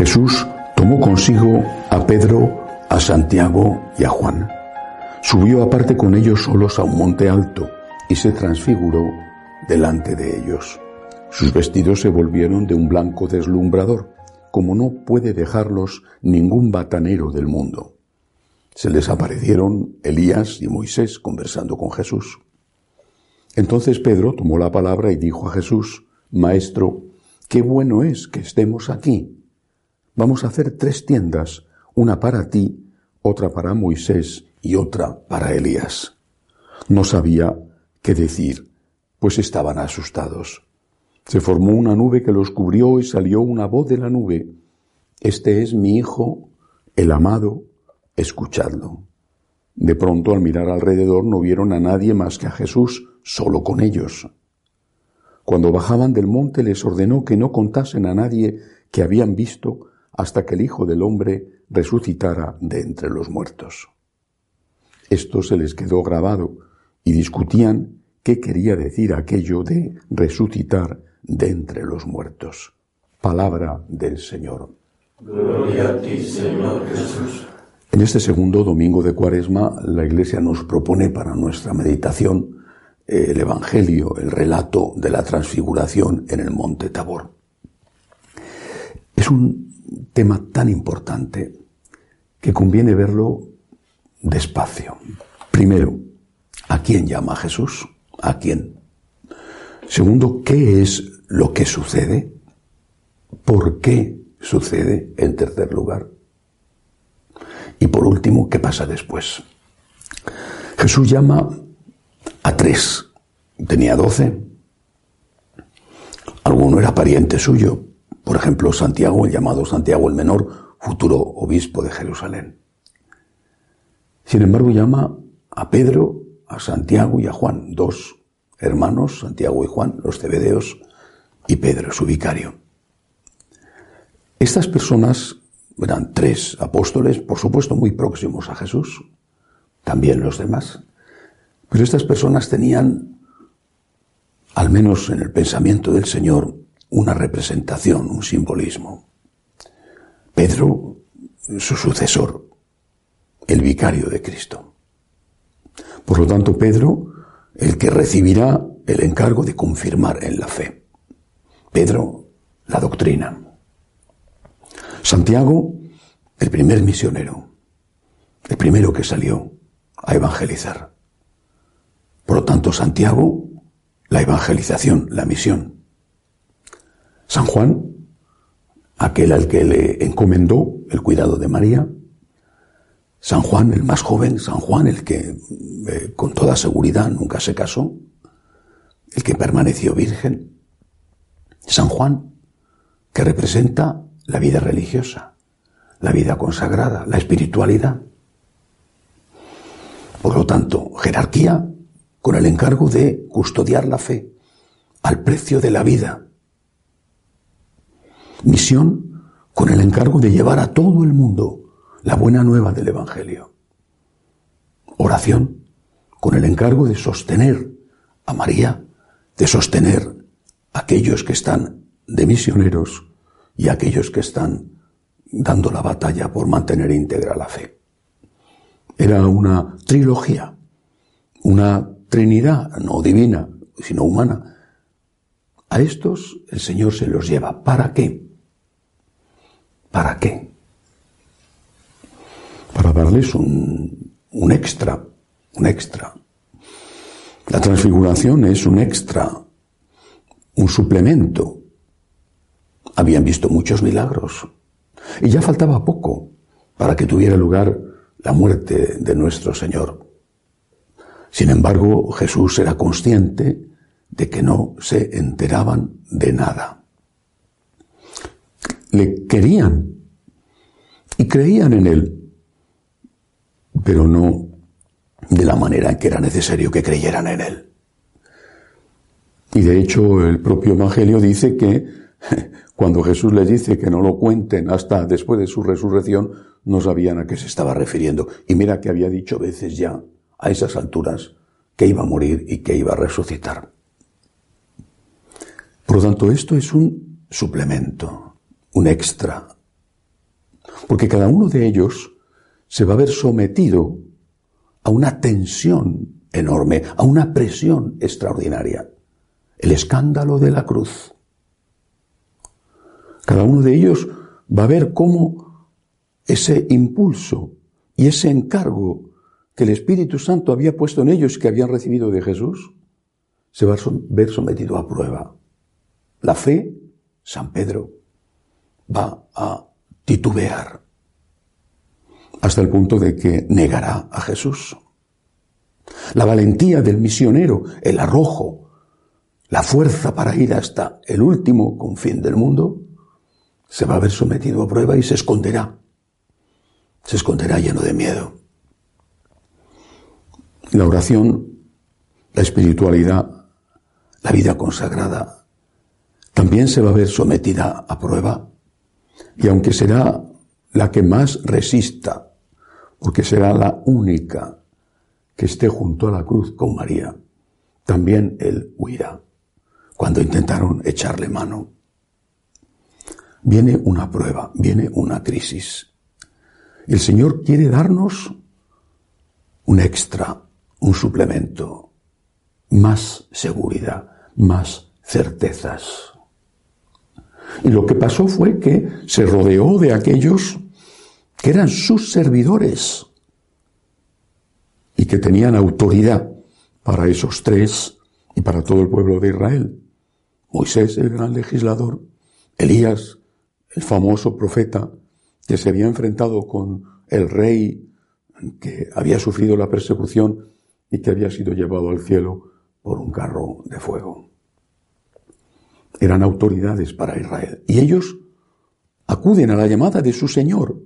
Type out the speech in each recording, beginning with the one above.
Jesús tomó consigo a Pedro, a Santiago y a Juan. Subió aparte con ellos solos a un monte alto y se transfiguró delante de ellos. Sus vestidos se volvieron de un blanco deslumbrador, como no puede dejarlos ningún batanero del mundo. Se les aparecieron Elías y Moisés conversando con Jesús. Entonces Pedro tomó la palabra y dijo a Jesús, Maestro, qué bueno es que estemos aquí. Vamos a hacer tres tiendas, una para ti, otra para Moisés y otra para Elías. No sabía qué decir, pues estaban asustados. Se formó una nube que los cubrió y salió una voz de la nube. Este es mi Hijo, el amado, escuchadlo. De pronto al mirar alrededor no vieron a nadie más que a Jesús, solo con ellos. Cuando bajaban del monte les ordenó que no contasen a nadie que habían visto hasta que el Hijo del Hombre resucitara de entre los muertos. Esto se les quedó grabado y discutían qué quería decir aquello de resucitar de entre los muertos. Palabra del Señor. Gloria a ti, Señor Jesús. En este segundo domingo de Cuaresma, la Iglesia nos propone para nuestra meditación eh, el Evangelio, el relato de la transfiguración en el monte Tabor. Es un tema tan importante que conviene verlo despacio. Primero, ¿a quién llama Jesús? ¿A quién? Segundo, ¿qué es lo que sucede? ¿Por qué sucede? En tercer lugar. Y por último, ¿qué pasa después? Jesús llama a tres. Tenía doce. Alguno era pariente suyo. Por ejemplo, Santiago, el llamado Santiago el Menor, futuro obispo de Jerusalén. Sin embargo, llama a Pedro, a Santiago y a Juan, dos hermanos, Santiago y Juan, los cebedeos, y Pedro, su vicario. Estas personas eran tres apóstoles, por supuesto muy próximos a Jesús, también los demás, pero estas personas tenían, al menos en el pensamiento del Señor, una representación, un simbolismo. Pedro, su sucesor, el vicario de Cristo. Por lo tanto, Pedro, el que recibirá el encargo de confirmar en la fe. Pedro, la doctrina. Santiago, el primer misionero, el primero que salió a evangelizar. Por lo tanto, Santiago, la evangelización, la misión. San Juan, aquel al que le encomendó el cuidado de María. San Juan, el más joven, San Juan, el que eh, con toda seguridad nunca se casó, el que permaneció virgen. San Juan, que representa la vida religiosa, la vida consagrada, la espiritualidad. Por lo tanto, jerarquía con el encargo de custodiar la fe al precio de la vida. Misión con el encargo de llevar a todo el mundo la buena nueva del Evangelio. Oración con el encargo de sostener a María, de sostener a aquellos que están de misioneros y a aquellos que están dando la batalla por mantener íntegra la fe. Era una trilogía, una trinidad, no divina, sino humana. A estos el Señor se los lleva. ¿Para qué? ¿Para qué? Para darles un, un extra, un extra. La transfiguración es un extra, un suplemento. Habían visto muchos milagros y ya faltaba poco para que tuviera lugar la muerte de nuestro Señor. Sin embargo, Jesús era consciente de que no se enteraban de nada. Le querían y creían en él, pero no de la manera en que era necesario que creyeran en él. Y de hecho el propio Evangelio dice que cuando Jesús les dice que no lo cuenten hasta después de su resurrección, no sabían a qué se estaba refiriendo. Y mira que había dicho veces ya, a esas alturas, que iba a morir y que iba a resucitar. Por lo tanto, esto es un suplemento, un extra. Porque cada uno de ellos se va a ver sometido a una tensión enorme, a una presión extraordinaria. El escándalo de la cruz. Cada uno de ellos va a ver cómo ese impulso y ese encargo que el Espíritu Santo había puesto en ellos que habían recibido de Jesús, se va a ver sometido a prueba. La fe, San Pedro, va a titubear hasta el punto de que negará a Jesús. La valentía del misionero, el arrojo, la fuerza para ir hasta el último confín del mundo, se va a ver sometido a prueba y se esconderá. Se esconderá lleno de miedo. La oración, la espiritualidad, la vida consagrada, también se va a ver sometida a prueba. Y aunque será la que más resista porque será la única que esté junto a la cruz con María. También él huirá cuando intentaron echarle mano. Viene una prueba, viene una crisis. El Señor quiere darnos un extra, un suplemento, más seguridad, más certezas. Y lo que pasó fue que se rodeó de aquellos que eran sus servidores y que tenían autoridad para esos tres y para todo el pueblo de Israel. Moisés, el gran legislador, Elías, el famoso profeta que se había enfrentado con el rey que había sufrido la persecución y que había sido llevado al cielo por un carro de fuego. Eran autoridades para Israel. Y ellos acuden a la llamada de su Señor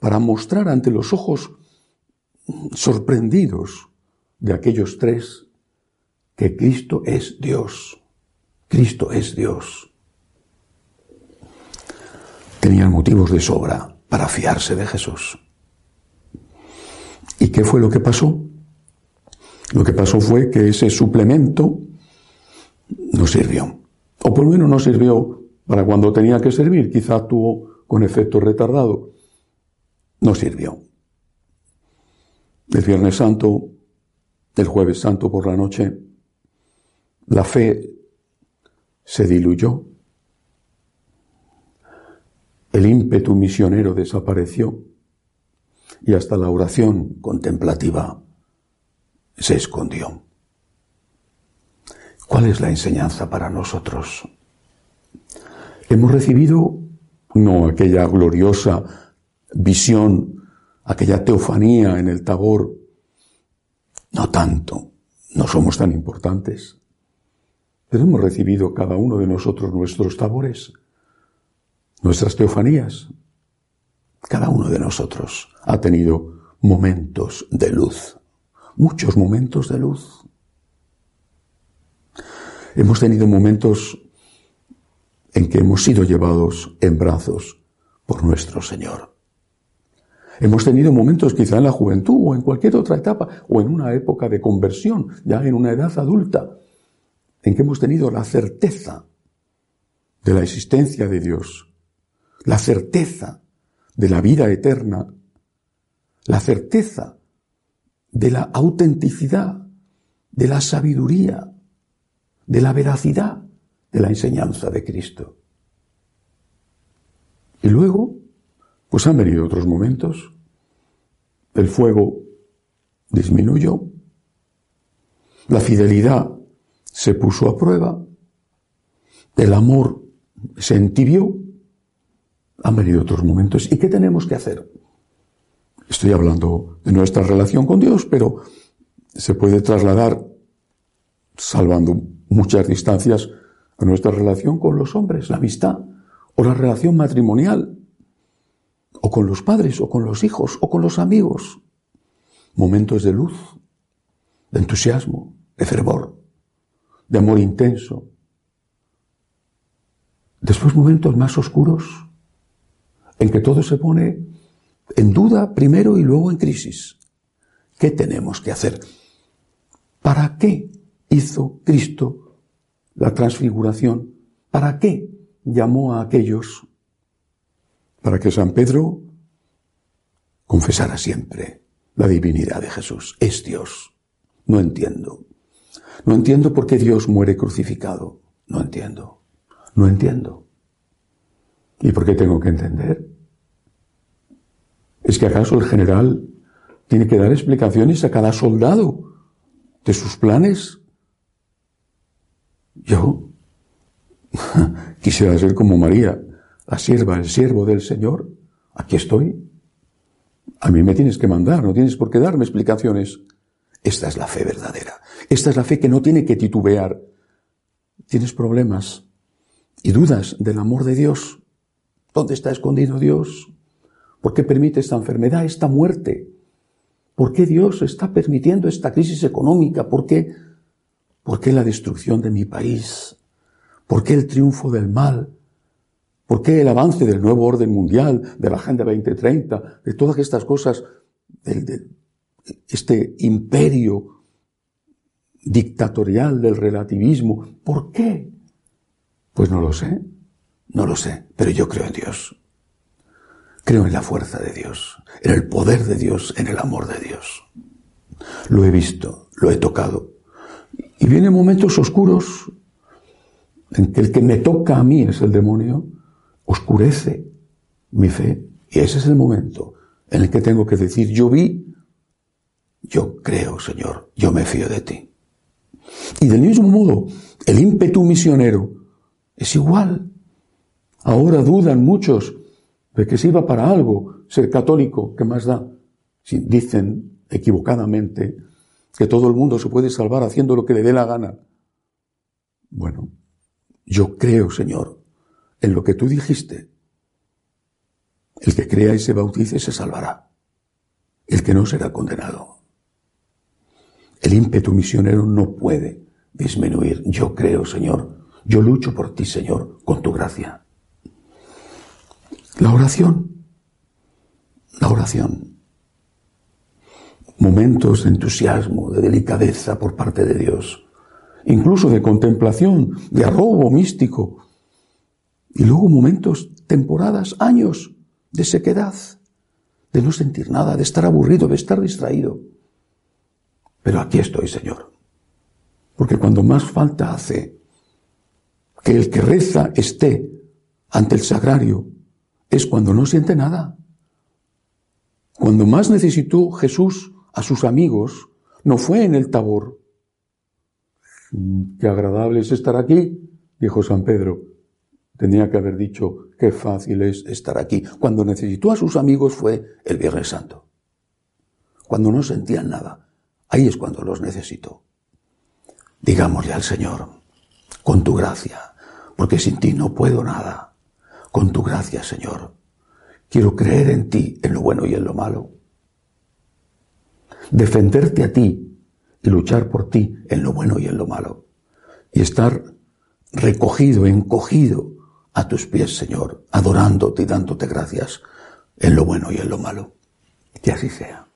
para mostrar ante los ojos sorprendidos de aquellos tres que Cristo es Dios. Cristo es Dios. Tenían motivos de sobra para fiarse de Jesús. ¿Y qué fue lo que pasó? Lo que pasó fue que ese suplemento no sirvió. O por lo menos no sirvió para cuando tenía que servir. Quizá tuvo con efecto retardado no sirvió. El Viernes Santo, el Jueves Santo por la noche, la fe se diluyó, el ímpetu misionero desapareció y hasta la oración contemplativa se escondió. ¿Cuál es la enseñanza para nosotros? Hemos recibido no aquella gloriosa visión, aquella teofanía en el tabor. No tanto, no somos tan importantes. Pero hemos recibido cada uno de nosotros nuestros tabores, nuestras teofanías. Cada uno de nosotros ha tenido momentos de luz, muchos momentos de luz. Hemos tenido momentos en que hemos sido llevados en brazos por nuestro Señor. Hemos tenido momentos quizá en la juventud o en cualquier otra etapa o en una época de conversión, ya en una edad adulta, en que hemos tenido la certeza de la existencia de Dios, la certeza de la vida eterna, la certeza de la autenticidad, de la sabiduría, de la veracidad de la enseñanza de Cristo. Y luego pues han venido otros momentos. El fuego disminuyó. La fidelidad se puso a prueba. El amor se entibió. Han venido otros momentos. ¿Y qué tenemos que hacer? Estoy hablando de nuestra relación con Dios, pero se puede trasladar, salvando muchas distancias, a nuestra relación con los hombres, la amistad, o la relación matrimonial, o con los padres, o con los hijos, o con los amigos. Momentos de luz, de entusiasmo, de fervor, de amor intenso. Después momentos más oscuros, en que todo se pone en duda primero y luego en crisis. ¿Qué tenemos que hacer? ¿Para qué hizo Cristo la transfiguración? ¿Para qué llamó a aquellos? Para que San Pedro confesara siempre la divinidad de Jesús. Es Dios. No entiendo. No entiendo por qué Dios muere crucificado. No entiendo. No entiendo. ¿Y por qué tengo que entender? ¿Es que acaso el general tiene que dar explicaciones a cada soldado de sus planes? Yo quisiera ser como María, la sierva, el siervo del Señor. Aquí estoy. A mí me tienes que mandar, no tienes por qué darme explicaciones. Esta es la fe verdadera. Esta es la fe que no tiene que titubear. Tienes problemas y dudas del amor de Dios. ¿Dónde está escondido Dios? ¿Por qué permite esta enfermedad, esta muerte? ¿Por qué Dios está permitiendo esta crisis económica? ¿Por qué, ¿Por qué la destrucción de mi país? ¿Por qué el triunfo del mal? ¿Por qué el avance del nuevo orden mundial, de la Agenda 2030, de todas estas cosas, este imperio dictatorial del relativismo? ¿Por qué? Pues no lo sé. No lo sé, pero yo creo en Dios. Creo en la fuerza de Dios, en el poder de Dios, en el amor de Dios. Lo he visto, lo he tocado. Y vienen momentos oscuros en que el que me toca a mí es el demonio, oscurece mi fe. Y ese es el momento en el que tengo que decir, yo vi, yo creo, Señor, yo me fío de ti. Y del mismo modo, el ímpetu misionero es igual. Ahora dudan muchos de que sirva para algo ser católico, ¿qué más da? Si dicen equivocadamente que todo el mundo se puede salvar haciendo lo que le dé la gana. Bueno, yo creo, Señor, en lo que tú dijiste. El que crea y se bautice se salvará. El que no será condenado. El ímpetu misionero no puede disminuir. Yo creo, Señor. Yo lucho por ti, Señor, con tu gracia. La oración. La oración. Momentos de entusiasmo, de delicadeza por parte de Dios. Incluso de contemplación, de arrobo místico. Y luego momentos, temporadas, años de sequedad, de no sentir nada, de estar aburrido, de estar distraído. Pero aquí estoy, Señor. Porque cuando más falta hace que el que reza esté ante el sagrario es cuando no siente nada. Cuando más necesitó Jesús a sus amigos, no fue en el tabor. Qué agradable es estar aquí, dijo San Pedro. Tenía que haber dicho, qué fácil es estar aquí. Cuando necesitó a sus amigos fue el Viernes Santo. Cuando no sentían nada. Ahí es cuando los necesitó. Digámosle al Señor, con tu gracia, porque sin ti no puedo nada con tu gracia, Señor. Quiero creer en ti, en lo bueno y en lo malo. Defenderte a ti y luchar por ti en lo bueno y en lo malo. Y estar recogido, encogido a tus pies, Señor, adorándote y dándote gracias en lo bueno y en lo malo. Que así sea.